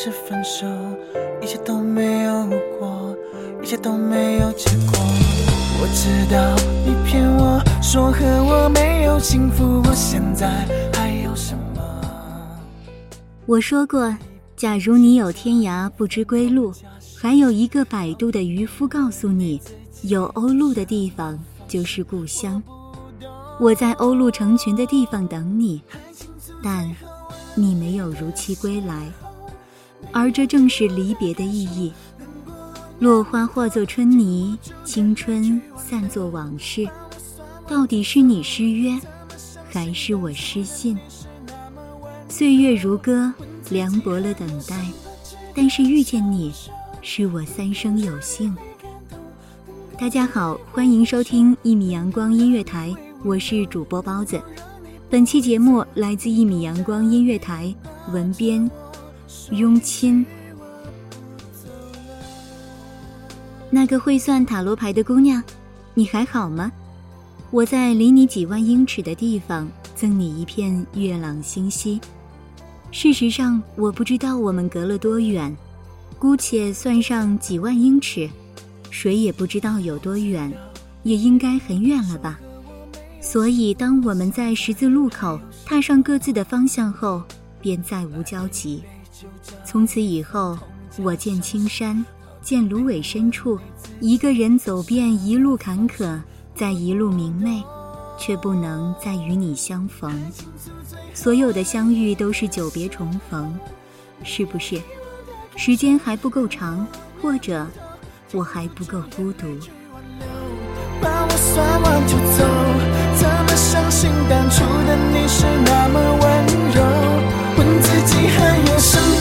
是分手，一切都没有如果，一切都没有结果。我知道你骗我说和我没有幸福，我现在还有什么？我说过，假如你有天涯不知归路，还有一个摆渡的渔夫告诉你，有鸥鹭的地方就是故乡。我在鸥鹭成群的地方等你，但你没有如期归来，而这正是离别的意义。落花化作春泥，青春散作往事。到底是你失约，还是我失信？岁月如歌，凉薄了等待，但是遇见你，是我三生有幸。大家好，欢迎收听一米阳光音乐台，我是主播包子。本期节目来自一米阳光音乐台，文编雍亲。那个会算塔罗牌的姑娘，你还好吗？我在离你几万英尺的地方，赠你一片月朗星稀。事实上，我不知道我们隔了多远，姑且算上几万英尺，谁也不知道有多远，也应该很远了吧。所以，当我们在十字路口踏上各自的方向后，便再无交集。从此以后，我见青山，见芦苇深处，一个人走遍一路坎坷，在一路明媚，却不能再与你相逢。所有的相遇都是久别重逢，是不是？时间还不够长，或者我还不够孤独。怎么相信当初的你是那么温柔？问自己还有什么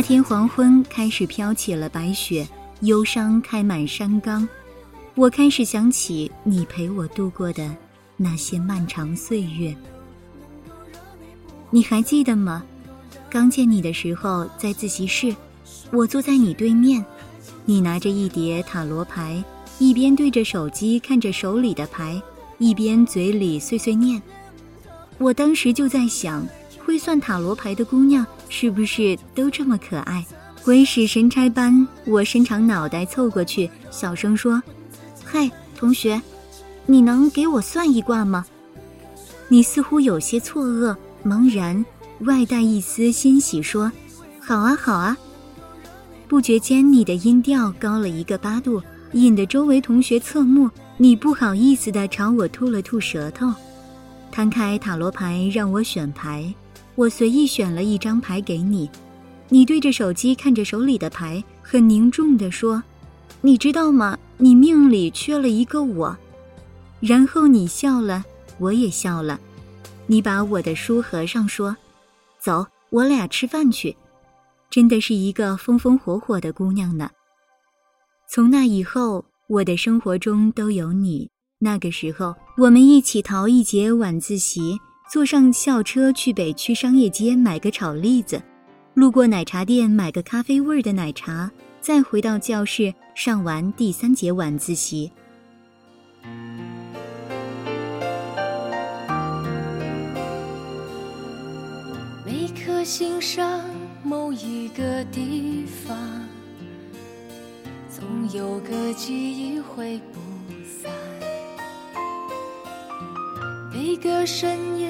那天黄昏开始飘起了白雪，忧伤开满山岗。我开始想起你陪我度过的那些漫长岁月。你还记得吗？刚见你的时候在自习室，我坐在你对面，你拿着一叠塔罗牌，一边对着手机看着手里的牌，一边嘴里碎碎念。我当时就在想，会算塔罗牌的姑娘是不是都这么可爱？鬼使神差般，我伸长脑袋凑过去，小声说：“嘿，同学，你能给我算一卦吗？”你似乎有些错愕、茫然，外带一丝欣喜，说：“好啊，好啊。”不觉间，你的音调高了一个八度，引得周围同学侧目。你不好意思地朝我吐了吐舌头，摊开塔罗牌让我选牌，我随意选了一张牌给你。你对着手机看着手里的牌，很凝重地说：“你知道吗？你命里缺了一个我。”然后你笑了。我也笑了，你把我的书合上，说：“走，我俩吃饭去。”真的是一个风风火火的姑娘呢。从那以后，我的生活中都有你。那个时候，我们一起逃一节晚自习，坐上校车去北区商业街买个炒栗子，路过奶茶店买个咖啡味儿的奶茶，再回到教室上完第三节晚自习。每颗心上某一个地方，总有个记忆挥不散。每个深夜，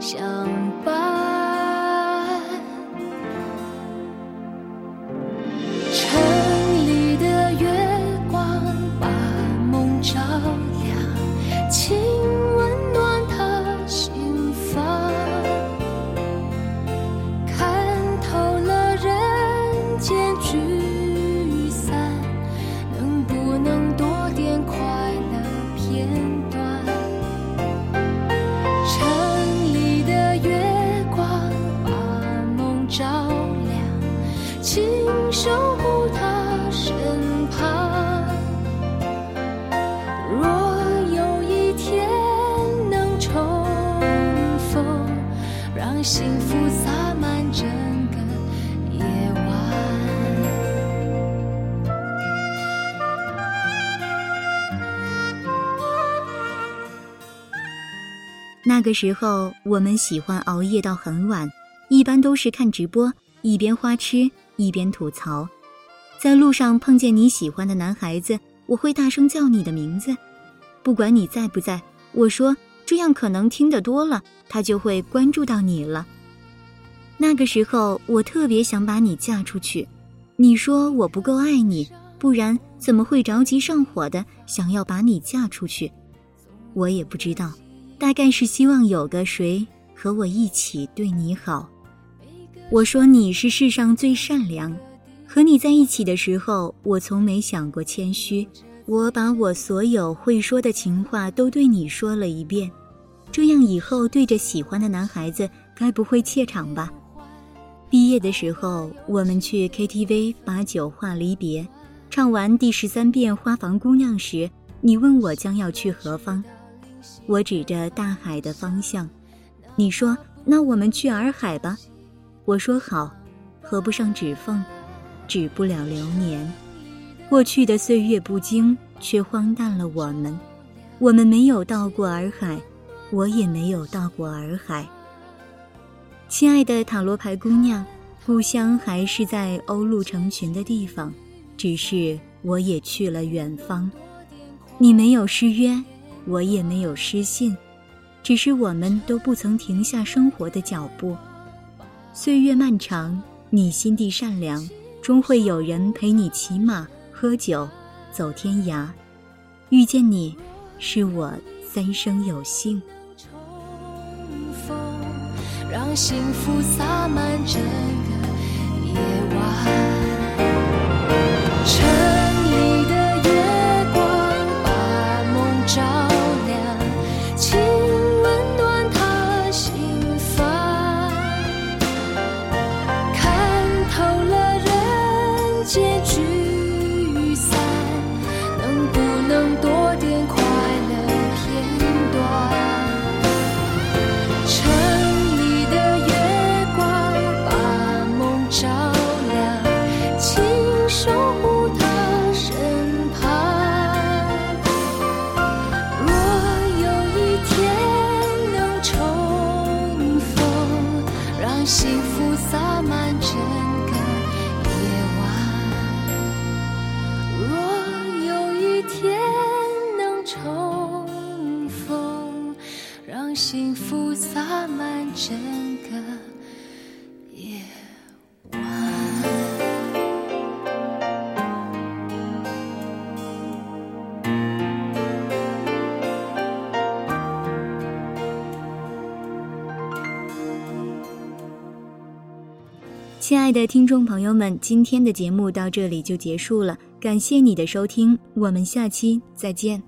想把那个时候，我们喜欢熬夜到很晚，一般都是看直播，一边花痴一边吐槽。在路上碰见你喜欢的男孩子，我会大声叫你的名字，不管你在不在。我说这样可能听得多了，他就会关注到你了。那个时候，我特别想把你嫁出去，你说我不够爱你，不然怎么会着急上火的想要把你嫁出去？我也不知道。大概是希望有个谁和我一起对你好。我说你是世上最善良，和你在一起的时候，我从没想过谦虚。我把我所有会说的情话都对你说了一遍，这样以后对着喜欢的男孩子，该不会怯场吧？毕业的时候，我们去 KTV 把酒话离别，唱完第十三遍《花房姑娘》时，你问我将要去何方。我指着大海的方向，你说：“那我们去洱海吧。”我说：“好。”合不上指缝，止不了流年。过去的岁月不经，却荒诞了我们。我们没有到过洱海，我也没有到过洱海。亲爱的塔罗牌姑娘，故乡还是在鸥鹭成群的地方，只是我也去了远方。你没有失约。我也没有失信，只是我们都不曾停下生活的脚步。岁月漫长，你心地善良，终会有人陪你骑马、喝酒、走天涯。遇见你，是我三生有幸。让幸福洒满整个夜晚。洒满整个夜晚。亲爱的听众朋友们，今天的节目到这里就结束了，感谢你的收听，我们下期再见。